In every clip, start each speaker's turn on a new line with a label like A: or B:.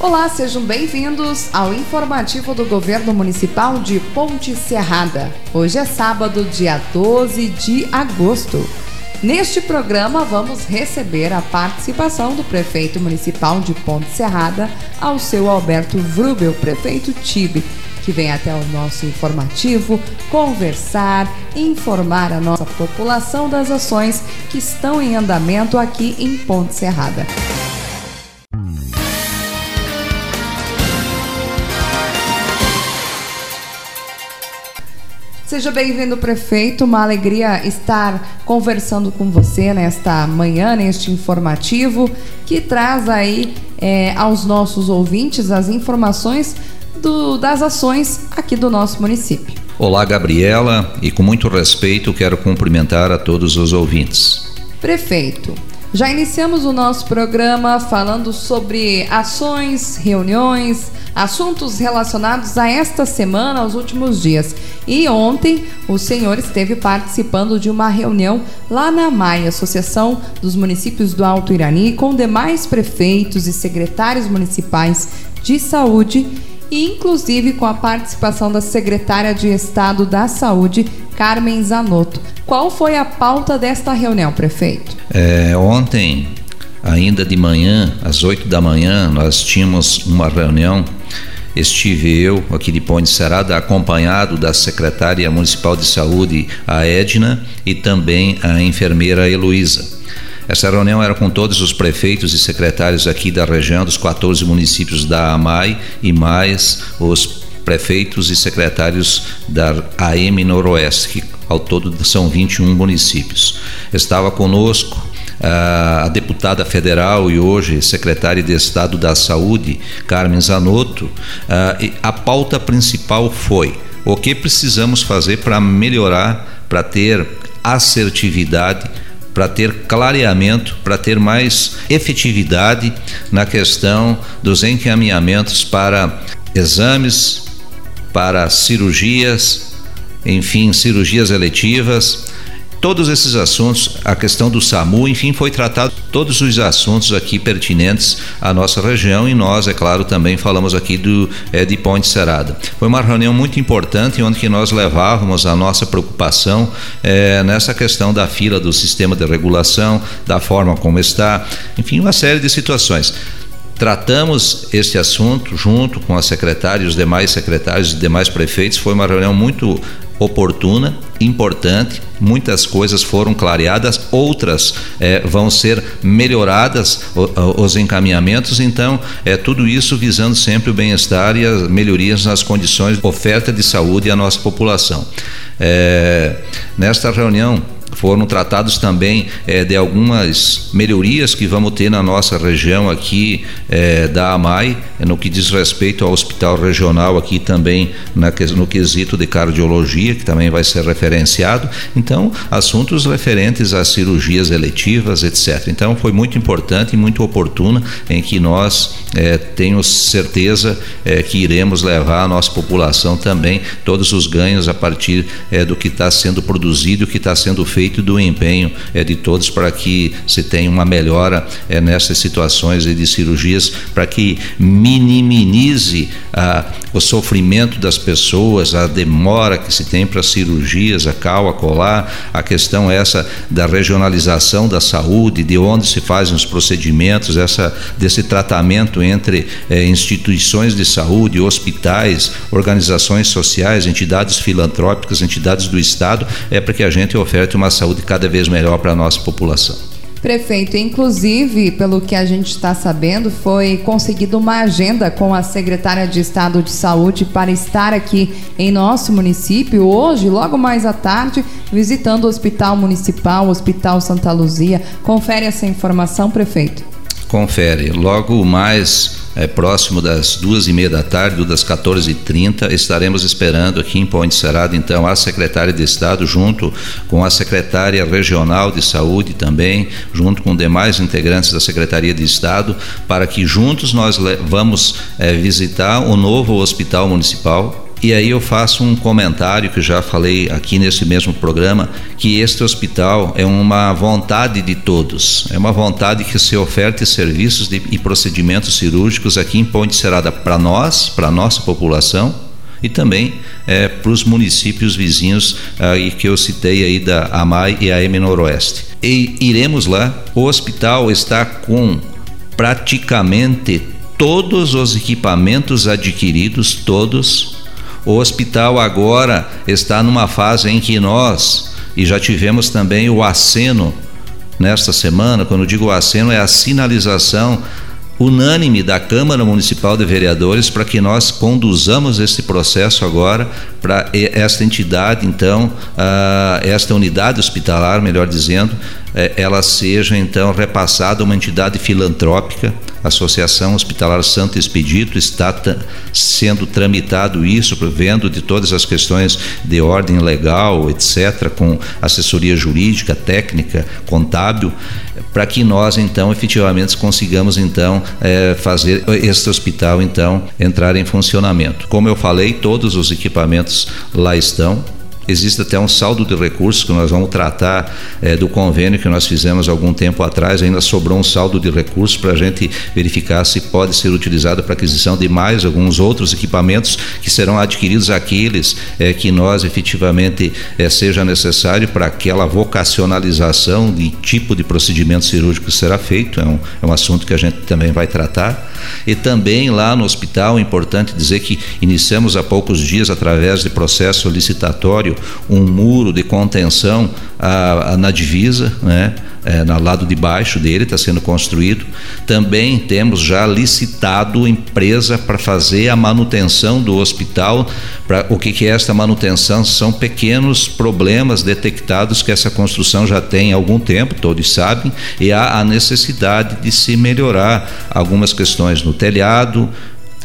A: Olá, sejam bem-vindos ao informativo do Governo Municipal de Ponte Serrada. Hoje é sábado, dia 12 de agosto. Neste programa, vamos receber a participação do prefeito municipal de Ponte Serrada, ao seu Alberto Vrubel, prefeito Tibe, que vem até o nosso informativo conversar, informar a nossa população das ações que estão em andamento aqui em Ponte Serrada. Seja bem-vindo, prefeito. Uma alegria estar conversando com você nesta manhã, neste informativo, que traz aí é, aos nossos ouvintes as informações do, das ações aqui do nosso município.
B: Olá, Gabriela, e com muito respeito quero cumprimentar a todos os ouvintes.
A: Prefeito, já iniciamos o nosso programa falando sobre ações, reuniões, assuntos relacionados a esta semana, aos últimos dias. E ontem o senhor esteve participando de uma reunião lá na MAI, Associação dos Municípios do Alto Irani, com demais prefeitos e secretários municipais de saúde e inclusive com a participação da secretária de Estado da Saúde, Carmen Zanotto. Qual foi a pauta desta reunião, prefeito?
B: É, ontem, ainda de manhã, às 8 da manhã, nós tínhamos uma reunião. Estive eu aqui de Ponte Serada, acompanhado da secretária municipal de saúde, a Edna, e também a enfermeira Heloísa. Essa reunião era com todos os prefeitos e secretários aqui da região, dos 14 municípios da AMAI e mais os prefeitos e secretários da AM Noroeste, que ao todo são 21 municípios. Estava conosco a deputada federal e hoje secretária de Estado da Saúde, Carmen Zanotto. A pauta principal foi o que precisamos fazer para melhorar, para ter assertividade para ter clareamento, para ter mais efetividade na questão dos encaminhamentos para exames, para cirurgias, enfim, cirurgias eletivas Todos esses assuntos, a questão do SAMU, enfim, foi tratado todos os assuntos aqui pertinentes à nossa região e nós, é claro, também falamos aqui do é, de Ponte Serada. Foi uma reunião muito importante onde que nós levávamos a nossa preocupação é, nessa questão da fila do sistema de regulação, da forma como está, enfim, uma série de situações. Tratamos este assunto junto com a secretária e os demais secretários e demais prefeitos. Foi uma reunião muito oportuna, importante. Muitas coisas foram clareadas, outras eh, vão ser melhoradas os encaminhamentos. Então, é tudo isso visando sempre o bem-estar e as melhorias nas condições de oferta de saúde à nossa população. É, nesta reunião foram tratados também é, de algumas melhorias que vamos ter na nossa região aqui é, da AMAI, no que diz respeito ao hospital regional aqui também na, no quesito de cardiologia, que também vai ser referenciado. Então, assuntos referentes às cirurgias eletivas, etc. Então, foi muito importante e muito oportuna em que nós é, tenho certeza é, que iremos levar à nossa população também todos os ganhos a partir do que está sendo produzido, o que está sendo feito respeito do empenho é, de todos para que se tenha uma melhora é, nessas situações de cirurgias, para que minimize a, o sofrimento das pessoas, a demora que se tem para cirurgias, a cal, a colar, a questão essa da regionalização da saúde, de onde se fazem os procedimentos, essa desse tratamento entre é, instituições de saúde, hospitais, organizações sociais, entidades filantrópicas, entidades do Estado, é para que a gente oferte uma saúde cada vez melhor para a nossa população.
A: Prefeito, inclusive, pelo que a gente está sabendo, foi conseguida uma agenda com a secretária de Estado de Saúde para estar aqui em nosso município hoje, logo mais à tarde, visitando o Hospital Municipal, o Hospital Santa Luzia. Confere essa informação, prefeito.
B: Confere. Logo mais é, próximo das duas e meia da tarde, das 14h30, estaremos esperando aqui em Ponte Serado, então, a secretária de Estado, junto com a secretária regional de saúde também, junto com demais integrantes da Secretaria de Estado, para que juntos nós vamos é, visitar o novo hospital municipal E aí eu faço um comentário que já falei aqui nesse mesmo programa, que este hospital é uma vontade de todos, é uma vontade que se oferte serviços de, e procedimentos cirúrgicos aqui em Ponte Serada para nós, para a nossa população e também é, para os municípios vizinhos aí que eu citei aí da AMAI e AM Noroeste. E iremos lá, o hospital está com praticamente todos os equipamentos adquiridos, todos o hospital agora está numa fase em que nós, e já tivemos também o aceno nesta semana, quando digo aceno, é a sinalização unânime da Câmara Municipal de Vereadores para que nós conduzamos esse processo agora para esta entidade, então, esta unidade hospitalar, melhor dizendo, é, ela seja então repassada a uma entidade filantrópica Associação Hospitalar Santo Expedito está sendo tramitado isso, vendo de todas as questões de ordem legal, etc., com assessoria jurídica, técnica, contábil, para que nós então efetivamente consigamos então é, fazer este hospital então entrar em funcionamento. Como eu falei, todos os equipamentos lá estão Existe até um saldo de recursos que nós vamos tratar é, do convênio que nós fizemos algum tempo atrás. Ainda sobrou um saldo de recursos para a gente verificar se pode ser utilizado para aquisição de mais alguns outros equipamentos que serão adquiridos aqueles é, que nós efetivamente é, seja necessário para aquela vocacionalização de tipo de procedimento cirúrgico que será feito. É um, é um assunto que a gente também vai tratar. E também lá no hospital, é importante dizer que iniciamos há poucos dias, através de processo licitatório, um muro de contenção a, a, na divisa, né? É, no lado de baixo dele está sendo construído. Também temos já licitado empresa para fazer a manutenção do hospital. Pra, o que, que é esta manutenção? São pequenos problemas detectados que essa construção já tem há algum tempo, todos sabem, e há a necessidade de se melhorar algumas questões no telhado,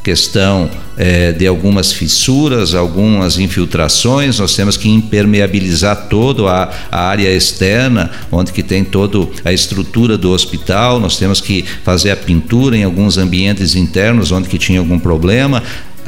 B: questão é, de algumas fissuras, algumas infiltrações, nós temos que impermeabilizar toda a, a, área externa, onde que tem toda a estrutura do hospital, nós temos que fazer a pintura em alguns ambientes internos onde que tinha algum problema,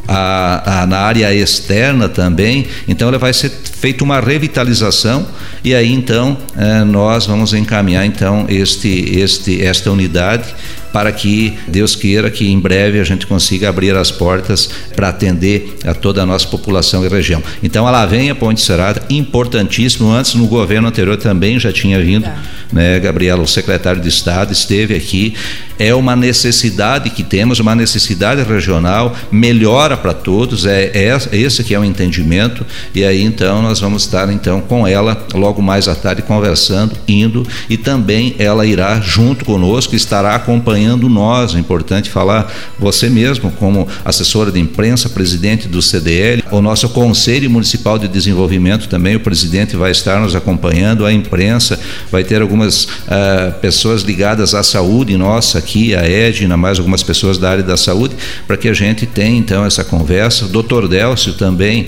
B: a, a, na área externa também. Então, ela vai ser feita uma revitalização e aí então é, nós vamos encaminhar então este, este, esta unidade para que Deus queira que em breve a gente consiga abrir as portas para atender a toda a nossa população e região. Então, ela vem a Ponte Serada, importantíssimo. Antes, no governo anterior também já tinha vindo, é. né, Gabriela, o secretário de Estado, esteve aqui. É uma necessidade que temos, uma necessidade regional, melhora para todos, é, é esse que é o entendimento. E aí, então, nós vamos estar então com ela logo mais à tarde conversando, indo, e também ela irá junto conosco, estará acompanhando acompanhando nós. É importante falar você mesmo, como assessora de imprensa, presidente do CDL, o nosso Conselho Municipal de Desenvolvimento também, o presidente vai estar nos acompanhando, a imprensa, vai ter algumas uh, pessoas ligadas à saúde nossa aqui, a Edna, mais algumas pessoas da área da saúde, para que a gente tenha então essa conversa. O doutor Delcio também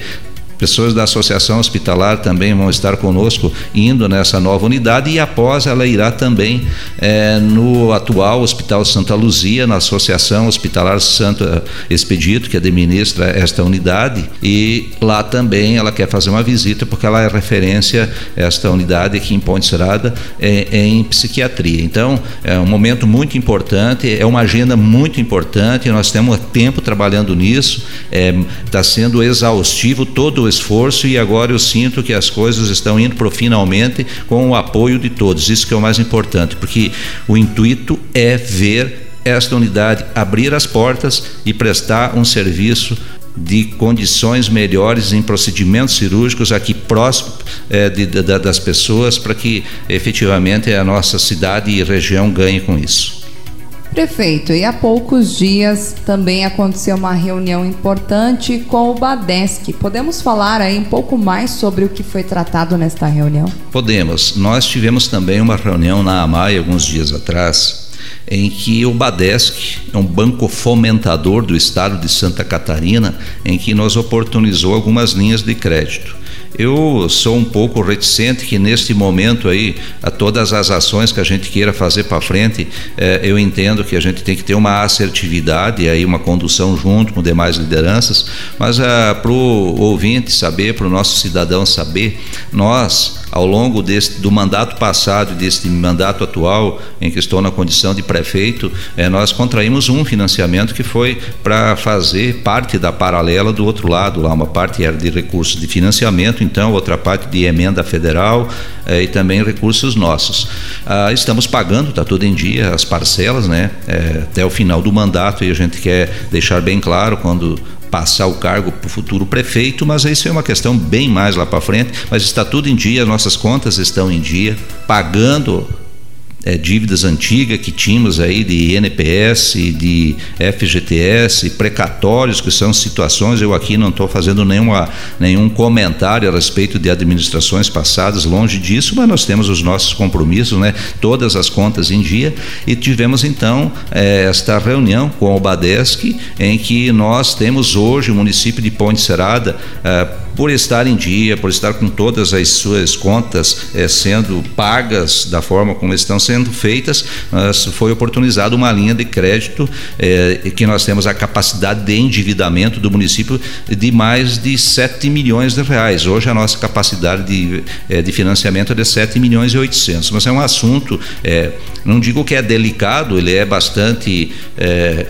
B: Pessoas da Associação Hospitalar também vão estar conosco indo nessa nova unidade e após ela irá também é, no atual Hospital Santa Luzia, na Associação Hospitalar Santo Expedito, que administra esta unidade, e lá também ela quer fazer uma visita porque ela é referência, esta unidade aqui em Ponte Serada, é, é em psiquiatria. Então, é um momento muito importante, é uma agenda muito importante, nós temos tempo trabalhando nisso, está sendo exaustivo todo esforço e agora eu sinto que as coisas estão indo para finalmente com o apoio de todos. Isso que é o mais importante, porque o intuito é ver esta unidade abrir as portas e prestar um serviço de condições melhores em procedimentos cirúrgicos aqui próximo é, de, de, das pessoas para que efetivamente a nossa cidade e região ganhe com isso.
A: Prefeito, e há poucos dias também aconteceu uma reunião importante com o Badesc. Podemos falar aí um pouco mais sobre o que foi tratado nesta reunião?
B: Podemos. Nós tivemos também uma reunião na AMAI alguns dias atrás, em que o Badesc, é um banco fomentador do estado de Santa Catarina, em que nos oportunizou algumas linhas de crédito. Eu sou um pouco reticente que neste momento aí, a todas as ações que a gente queira fazer para frente, eh, eu entendo que a gente tem que ter uma assertividade e aí uma condução junto com demais lideranças, mas ah, para o ouvinte saber, para o nosso cidadão saber, nós ao longo deste, do mandato passado e deste mandato atual, em que estou na condição de prefeito, eh, nós contraímos um financiamento que foi para fazer parte da paralela do outro lado, lá uma parte era de recursos de financiamento, então outra parte de emenda federal eh, e também recursos nossos. Ah, estamos pagando, está tudo em dia, as parcelas, né? Eh, até o final do mandato e a gente quer deixar bem claro quando passar o cargo para o futuro prefeito, mas isso é uma questão bem mais lá para frente. Mas está tudo em dia, nossas contas estão em dia, pagando é, dívidas antigas que tínhamos aí de INPS, de FGTS, precatórios, que são situações, eu aqui não estou fazendo nenhuma, nenhum comentário a respeito de administrações passadas, longe disso, mas nós temos os nossos compromissos, né? todas as contas em dia, e tivemos então é, esta reunião com o Badesc, em que nós temos hoje o município de Ponte Serada. É, por estar em dia, por estar com todas as suas contas é, sendo pagas da forma como estão sendo feitas, foi oportunizada uma linha de crédito é, que nós temos a capacidade de endividamento do município de mais de 7 milhões de reais. Hoje a nossa capacidade de, é, de financiamento é de 7 milhões e 800, mas é um assunto, não digo que é delicado, ele é bastante,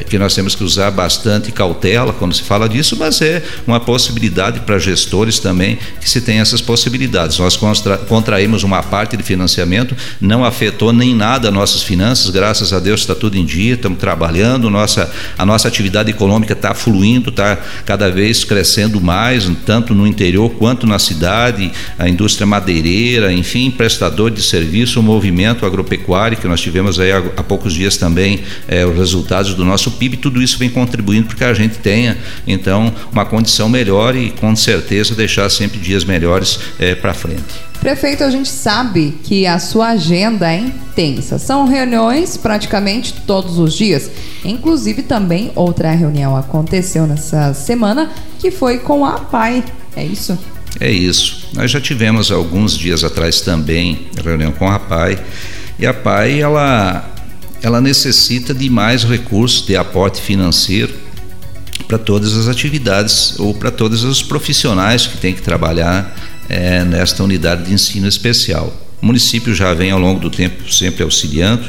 B: que nós temos que usar bastante cautela quando se fala disso, mas é uma possibilidade para gestor setores também que se tem essas possibilidades. Nós contra, contraímos uma parte de financiamento, não afetou nem nada nossas finanças, graças a Deus está tudo em dia, estamos trabalhando, nossa, a nossa atividade econômica está fluindo, está cada vez crescendo mais, tanto no interior quanto na cidade, a indústria madeireira, enfim, prestador de serviço, o movimento agropecuário, que nós tivemos aí há, há poucos dias também é, os resultados do nosso PIB, tudo isso vem contribuindo para que a gente tenha, então, uma condição melhor e com certeza deixar sempre dias melhores é, para frente.
A: Prefeito, a gente sabe que a sua agenda é intensa. São reuniões praticamente todos os dias. Inclusive, também outra reunião aconteceu nessa semana que foi com a PAI. É isso?
B: É isso. Nós já tivemos alguns dias atrás também reunião com a PAI. E a PAI, ela, ela necessita de mais recursos de aporte financeiro para todas as atividades ou para todos os profissionais que têm que trabalhar é, nesta unidade de ensino especial. O município já vem ao longo do tempo sempre auxiliando,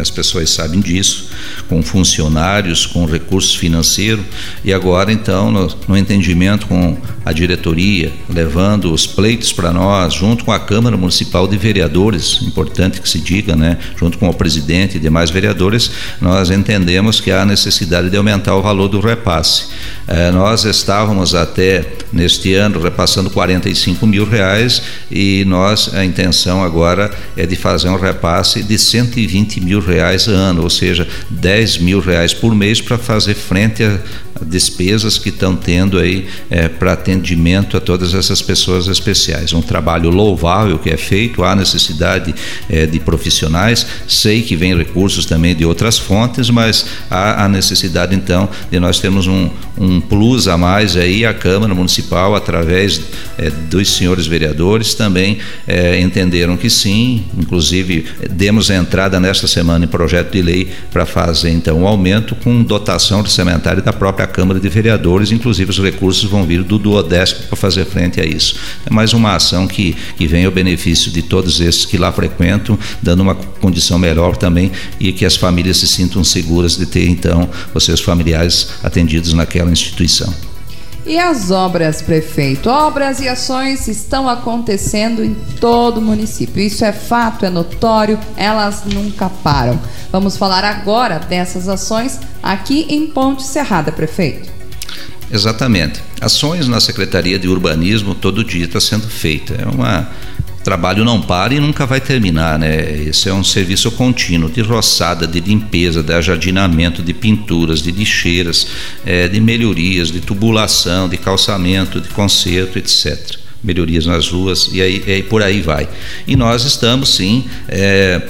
B: as pessoas sabem disso, com funcionários, com recursos financeiros, e agora então, no, no entendimento com a diretoria, levando os pleitos para nós, junto com a Câmara Municipal de Vereadores, importante que se diga, né, junto com o presidente e demais vereadores, nós entendemos que há necessidade de aumentar o valor do repasse. É, nós estávamos até neste ano repassando 45 mil reais e nós a intenção agora é de fazer um repasse de 120 mil reais ano, ou seja, 10 mil reais por mês para fazer frente a, despesas que estão tendo aí é, para atendimento a todas essas pessoas especiais. Um trabalho louvável que é feito, há necessidade é, de profissionais, sei que vem recursos também de outras fontes, mas há a necessidade então de nós termos um, um plus a mais aí, a Câmara Municipal, através é, dos senhores vereadores, também é, entenderam que sim, inclusive demos a entrada nesta semana em projeto de lei para fazer então um aumento com dotação orçamentária da própria Câmara de Vereadores, inclusive os recursos vão vir do Duodesp para fazer frente a isso. É mais uma ação que, que vem ao benefício de todos esses que lá frequentam, dando uma condição melhor também e que as famílias se sintam seguras de ter então os seus familiares atendidos naquela instituição.
A: E as obras, prefeito? Obras e ações estão acontecendo em todo o município. Isso é fato, é notório, elas nunca param. Vamos falar agora dessas ações aqui em Ponte Serrada, prefeito.
B: Exatamente. Ações na Secretaria de Urbanismo todo dia está sendo feita. É uma trabalho não para e nunca vai terminar, né? Esse é um serviço contínuo de roçada, de limpeza, de ajardinamento, de pinturas, de lixeiras, é, de melhorias, de tubulação, de calçamento, de conserto, etc. Melhorias nas ruas e aí, e por aí vai. E nós estamos sim é,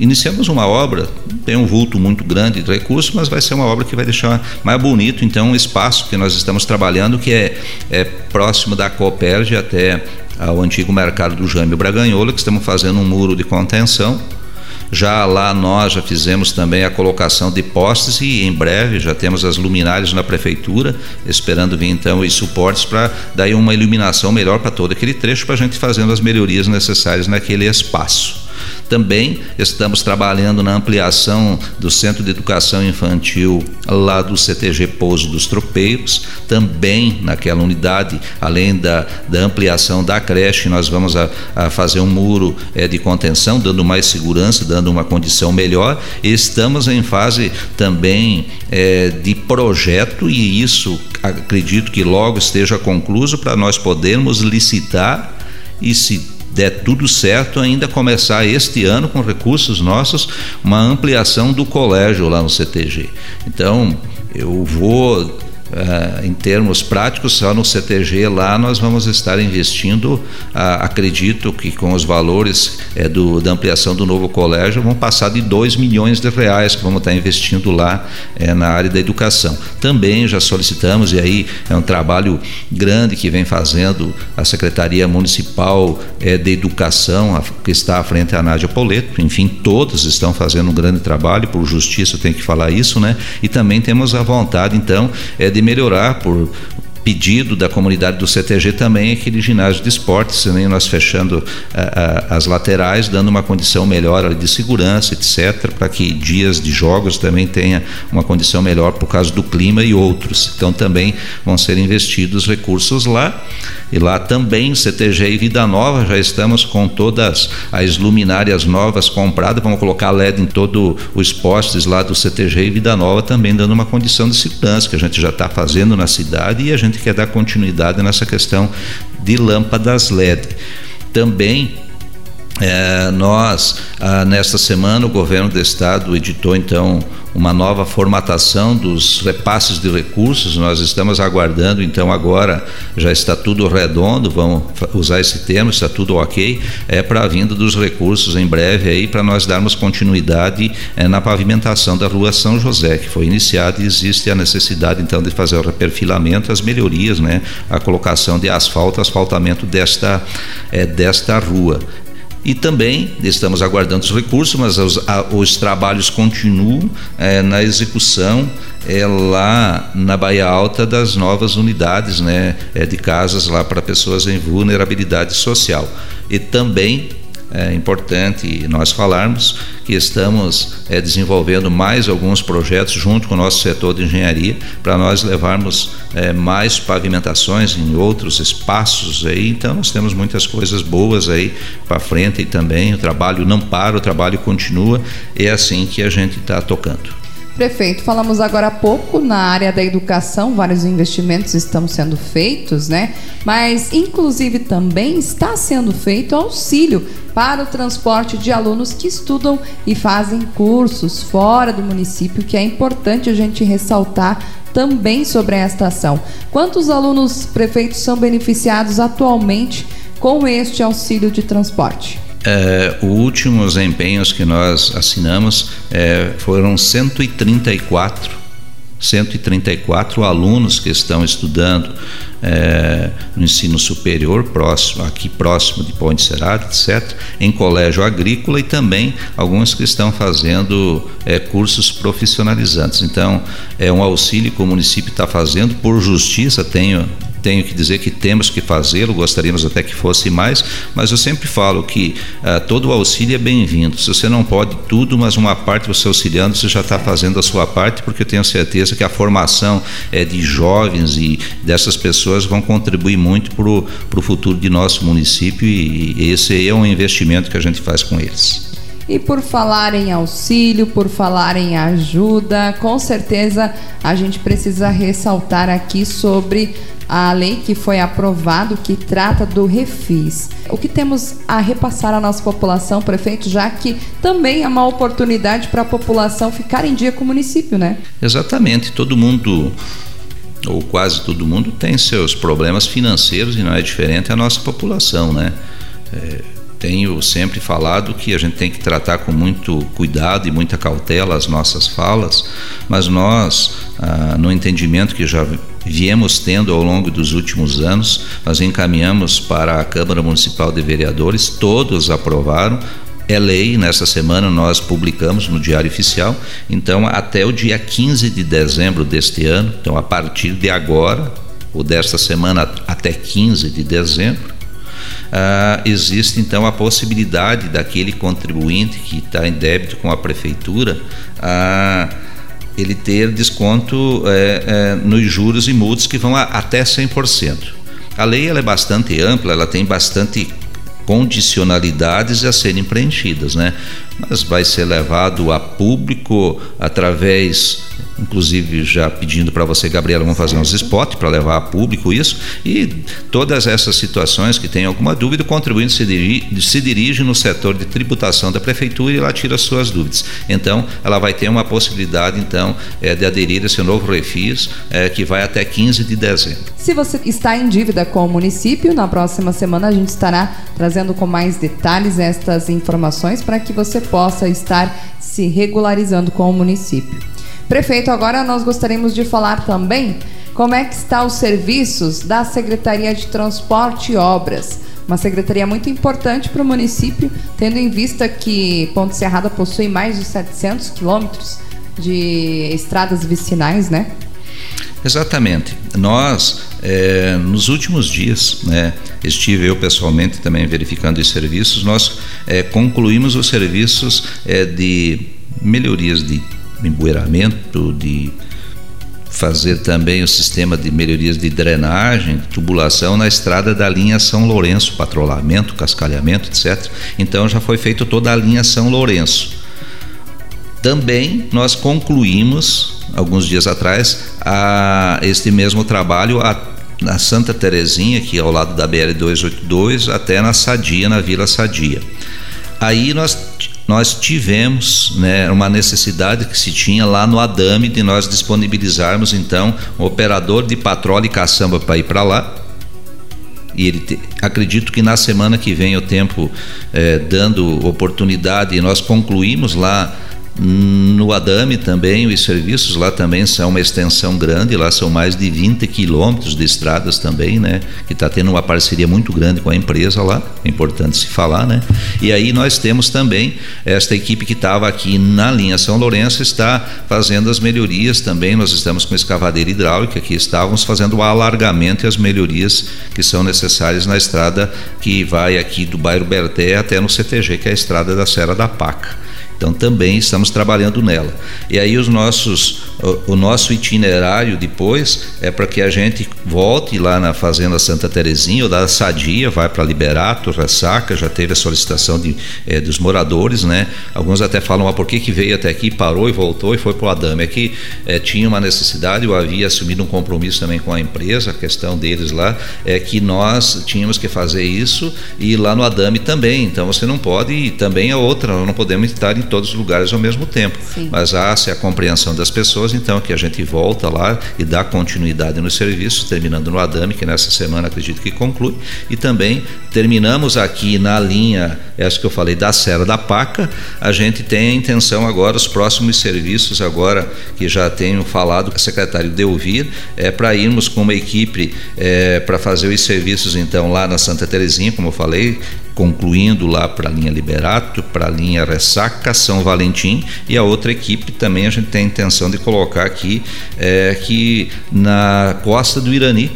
B: iniciamos uma obra, tem um vulto muito grande de recursos, mas vai ser uma obra que vai deixar mais bonito, então, o espaço que nós estamos trabalhando, que é, é próximo da Cooperge até ao antigo mercado do Jâmbio Braganhola, que estamos fazendo um muro de contenção já lá nós já fizemos também a colocação de postes e em breve já temos as luminárias na prefeitura, esperando vir então os suportes para dar uma iluminação melhor para todo aquele trecho para a gente fazendo as melhorias necessárias naquele espaço. Também estamos trabalhando na ampliação do Centro de Educação Infantil lá do CTG Pouso dos Tropeiros. Também naquela unidade, além da, da ampliação da creche, nós vamos a, a fazer um muro é, de contenção, dando mais segurança, dando uma condição melhor. Estamos em fase também é, de projeto e isso acredito que logo esteja concluído para nós podermos licitar e se der tudo certo, ainda começar este ano com recursos nossos uma ampliação do colégio lá no CTG. Então, eu vou Uh, em termos práticos, só no CTG lá nós vamos estar investindo, uh, acredito que com os valores uh, do, da ampliação do novo colégio, vão passar de 2 milhões de reais que vamos estar investindo lá eh, na área da educação. Também já solicitamos, e aí é um trabalho grande que vem fazendo a Secretaria Municipal eh, de Educação, a, que está à frente da Nádia Poleto, enfim, todos estão fazendo um grande trabalho, por justiça tem que falar isso, né? E também temos a vontade, então, de de melhorar por pedido da comunidade do CTG também aquele ginásio de esportes, também nós fechando a, a, as laterais, dando uma condição melhor de segurança, etc., para que dias de jogos também tenha uma condição melhor por causa do clima e outros. Então também vão ser investidos recursos lá. E lá também, CTG e Vida Nova, já estamos com todas as luminárias novas compradas, vamos colocar LED em todo os postes lá do CTG e Vida Nova, também dando uma condição de segurança que a gente já está fazendo na cidade e a gente quer dar continuidade nessa questão de lâmpadas LED. Também é, nós, ah, nesta semana, o governo do estado editou então uma nova formatação dos repasses de recursos. Nós estamos aguardando, então agora já está tudo redondo, vamos usar esse termo, está tudo ok, é para a vinda dos recursos em breve aí para nós darmos continuidade é, na pavimentação da rua São José, que foi iniciada e existe a necessidade então de fazer o reperfilamento, as melhorias, né, a colocação de asfalto, asfaltamento desta, é, desta rua. E também estamos aguardando os recursos, mas os, a, os trabalhos continuam é, na execução é, lá na Baía Alta das novas unidades né, é, de casas lá para pessoas em vulnerabilidade social. E também é importante nós falarmos que estamos é, desenvolvendo mais alguns projetos junto com o nosso setor de engenharia para nós levarmos é, mais pavimentações em outros espaços aí. Então nós temos muitas coisas boas aí para frente e também o trabalho não para, o trabalho continua. É assim que a gente está tocando.
A: Prefeito, falamos agora há pouco na área da educação, vários investimentos estão sendo feitos, né? Mas, inclusive, também está sendo feito auxílio para o transporte de alunos que estudam e fazem cursos fora do município, que é importante a gente ressaltar também sobre esta ação. Quantos alunos prefeitos são beneficiados atualmente com este auxílio de transporte?
B: É, os últimos empenhos que nós assinamos é, foram 134 134 alunos que estão estudando é, no ensino superior próximo, aqui próximo de Ponte Serada, etc., em colégio agrícola e também alguns que estão fazendo cursos profissionalizantes. Então, é um auxílio que o município está fazendo por justiça, tenho tenho que dizer que temos que fazê-lo, gostaríamos até que fosse mais, mas eu sempre falo que uh, todo auxílio é bem-vindo. Se você não pode tudo, mas uma parte você auxiliando, você já está fazendo a sua parte, porque eu tenho certeza que a formação é, de jovens e dessas pessoas vão contribuir muito para o futuro de nosso município e, e esse é um investimento que a gente faz com eles.
A: E por falar em auxílio, por falar em ajuda, com certeza a gente precisa ressaltar aqui sobre a lei que foi aprovada que trata do refis. O que temos a repassar à nossa população, prefeito, já que também é uma oportunidade para a população ficar em dia com o município, né?
B: Exatamente. Todo mundo ou quase todo mundo tem seus problemas financeiros e não é diferente a nossa população, né? É, tenho sempre falado que a gente tem que tratar com muito cuidado e muita cautela as nossas falas, mas nós, ah, no entendimento que já viemos tendo ao longo dos últimos anos, nós encaminhamos para a Câmara Municipal de Vereadores, todos aprovaram. É lei, nessa semana nós publicamos no Diário Oficial, então até o dia 15 de dezembro deste ano, então a partir de agora, ou desta semana até 15 de dezembro, ah, existe então a possibilidade daquele contribuinte que está em débito com a prefeitura ele ter desconto é, é, nos juros e multas que vão a, até 100%. A lei ela é bastante ampla, ela tem bastante condicionalidades a serem preenchidas, né? Mas vai ser levado a público através inclusive já pedindo para você, Gabriela, vamos fazer uns spots para levar a público isso. E todas essas situações que tem alguma dúvida, o contribuinte se dirige, se dirige no setor de tributação da prefeitura e lá tira suas dúvidas. Então, ela vai ter uma possibilidade, então, é, de aderir a esse novo refis é, que vai até 15 de dezembro.
A: Se você está em dívida com o município, na próxima semana a gente estará trazendo com mais detalhes estas informações para que você possa estar se regularizando com o município. Prefeito, agora nós gostaríamos de falar também como é que está os serviços da Secretaria de Transporte e Obras. Uma secretaria muito importante para o município, tendo em vista que Ponte Serrada possui mais de 700 quilômetros de estradas vicinais, né?
B: Exatamente. Nós, é, nos últimos dias, né, estive eu pessoalmente também verificando os serviços, nós é, concluímos os serviços é, de melhorias de empoeiramento, de fazer também o sistema de melhorias de drenagem, tubulação na estrada da linha São Lourenço, patrulhamento, cascalhamento, etc. Então já foi feito toda a linha São Lourenço. Também nós concluímos, alguns dias atrás, a, este mesmo trabalho a, na Santa Terezinha, aqui ao lado da BL-282, até na Sadia, na Vila Sadia. Aí nós nós tivemos né, uma necessidade que se tinha lá no Adame de nós disponibilizarmos então um operador de patrulha e caçamba para ir para lá. E ele te, acredito que na semana que vem o tempo é, dando oportunidade nós concluímos lá no Adame também, os serviços lá também são uma extensão grande, lá são mais de 20 quilômetros de estradas também, né? Que está tendo uma parceria muito grande com a empresa lá, é importante se falar, né? E aí nós temos também esta equipe que estava aqui na linha São Lourenço, está fazendo as melhorias também, nós estamos com escavadeira hidráulica, que estávamos fazendo o alargamento e as melhorias que são necessárias na estrada que vai aqui do bairro Berté até no CTG, que é a estrada da Serra da Paca. Então também estamos trabalhando nela. E aí os nossos, o, o nosso itinerário depois é para que a gente volte lá na Fazenda Santa Terezinha ou da Sadia, vai para Liberato, Ressaca, já teve a solicitação de, é, dos moradores, né? Alguns até falam, ah, por que, que veio até aqui, parou e voltou e foi para o Adame. É que é, tinha uma necessidade, eu havia assumido um compromisso também com a empresa, a questão deles lá, é que nós tínhamos que fazer isso e lá no Adame também. Então você não pode, e também a outra, nós não podemos estar em todos os lugares ao mesmo tempo. Sim. Mas há-se a compreensão das pessoas, então, que a gente volta lá e dá continuidade nos serviços, terminando no Adame, que nessa semana acredito que conclui, e também terminamos aqui na linha, essa que eu falei, da Serra da Paca, a gente tem a intenção agora, os próximos serviços, agora que já tenho falado com o secretário Delvir, é para irmos com uma equipe é, para fazer os serviços, então, lá na Santa Terezinha, como eu falei, concluindo lá para a linha Liberato, para a linha Ressaca, São Valentim e a outra equipe também a gente tem a intenção de colocar aqui é, que na costa do Irani,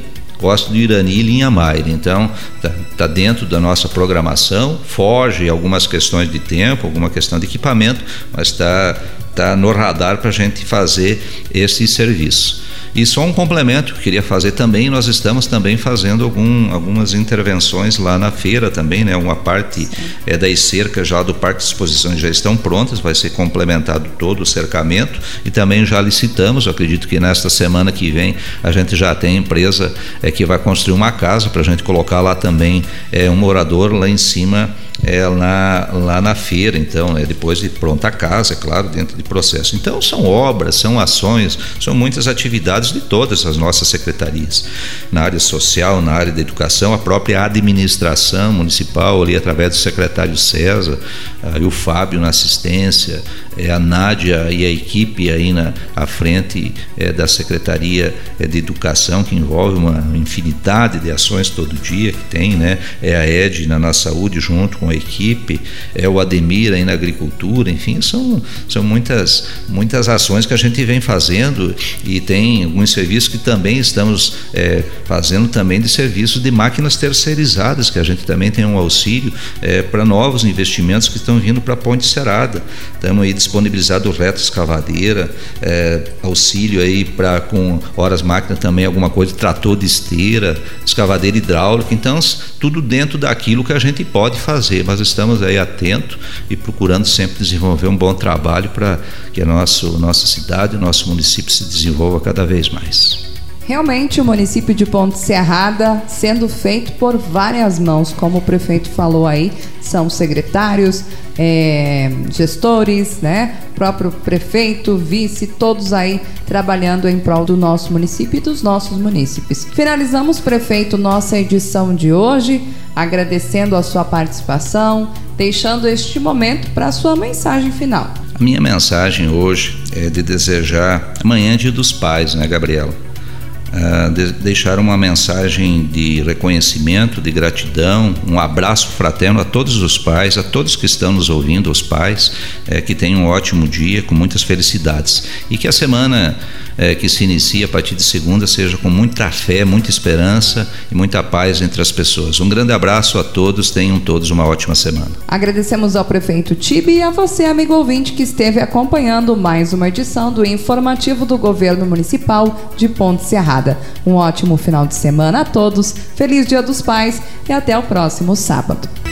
B: costa do Irani e linha Maire. Então, está tá dentro da nossa programação, foge algumas questões de tempo, alguma questão de equipamento, mas está tá no radar para a gente fazer esse serviço. E só um complemento que eu queria fazer também, nós estamos também fazendo algum, algumas intervenções lá na feira também, né? Uma parte é, das cercas já do Parque de Exposições já estão prontas, vai ser complementado todo o cercamento e também já licitamos, acredito que nesta semana que vem a gente já tem empresa é, que vai construir uma casa para a gente colocar lá também é, um morador lá em cima é, lá, lá na feira, então, é depois de pronta a casa, é claro, dentro de processo. Então, são obras, são ações, são muitas atividades de todas as nossas secretarias. Na área social, na área da educação, a própria administração municipal, ali através do secretário César, o Fábio na assistência, é, a Nádia e a equipe aí na à frente é, da Secretaria é, de Educação, que envolve uma infinidade de ações todo dia que tem, né? É a Ed na saúde junto com a equipe, é o Ademir aí na agricultura, enfim, são, são muitas, muitas ações que a gente vem fazendo e tem alguns serviços que também estamos é, fazendo também de serviços de máquinas terceirizadas, que a gente também tem um auxílio é, para novos investimentos que estão vindo para a Ponte Serada. Estamos aí disponibilizado reto escavadeira, é, auxílio aí para com horas máquina também alguma coisa, trator de esteira, escavadeira hidráulica, então tudo dentro daquilo que a gente pode fazer, mas estamos aí atentos e procurando sempre desenvolver um bom trabalho para que a nosso, nossa cidade, o nosso município se desenvolva cada vez mais.
A: Realmente o município de Ponte Serrada sendo feito por várias mãos, como o prefeito falou aí, são secretários, é, gestores, né? Próprio prefeito, vice, todos aí trabalhando em prol do nosso município e dos nossos munícipes. Finalizamos, prefeito, nossa edição de hoje, agradecendo a sua participação, deixando este momento para a sua mensagem final.
B: A minha mensagem hoje é de desejar amanhã dia dos pais, né, Gabriela? Uh, de, deixar uma mensagem de reconhecimento, de gratidão, um abraço fraterno a todos os pais, a todos que estão nos ouvindo, os pais, uh, que tenham um ótimo dia, com muitas felicidades. E que a semana uh, que se inicia a partir de segunda seja com muita fé, muita esperança e muita paz entre as pessoas. Um grande abraço a todos, tenham todos uma ótima semana.
A: Agradecemos ao prefeito Tibi e a você, amigo ouvinte, que esteve acompanhando mais uma edição do informativo do governo municipal de Ponte Serrada. Um ótimo final de semana a todos, feliz Dia dos Pais e até o próximo sábado.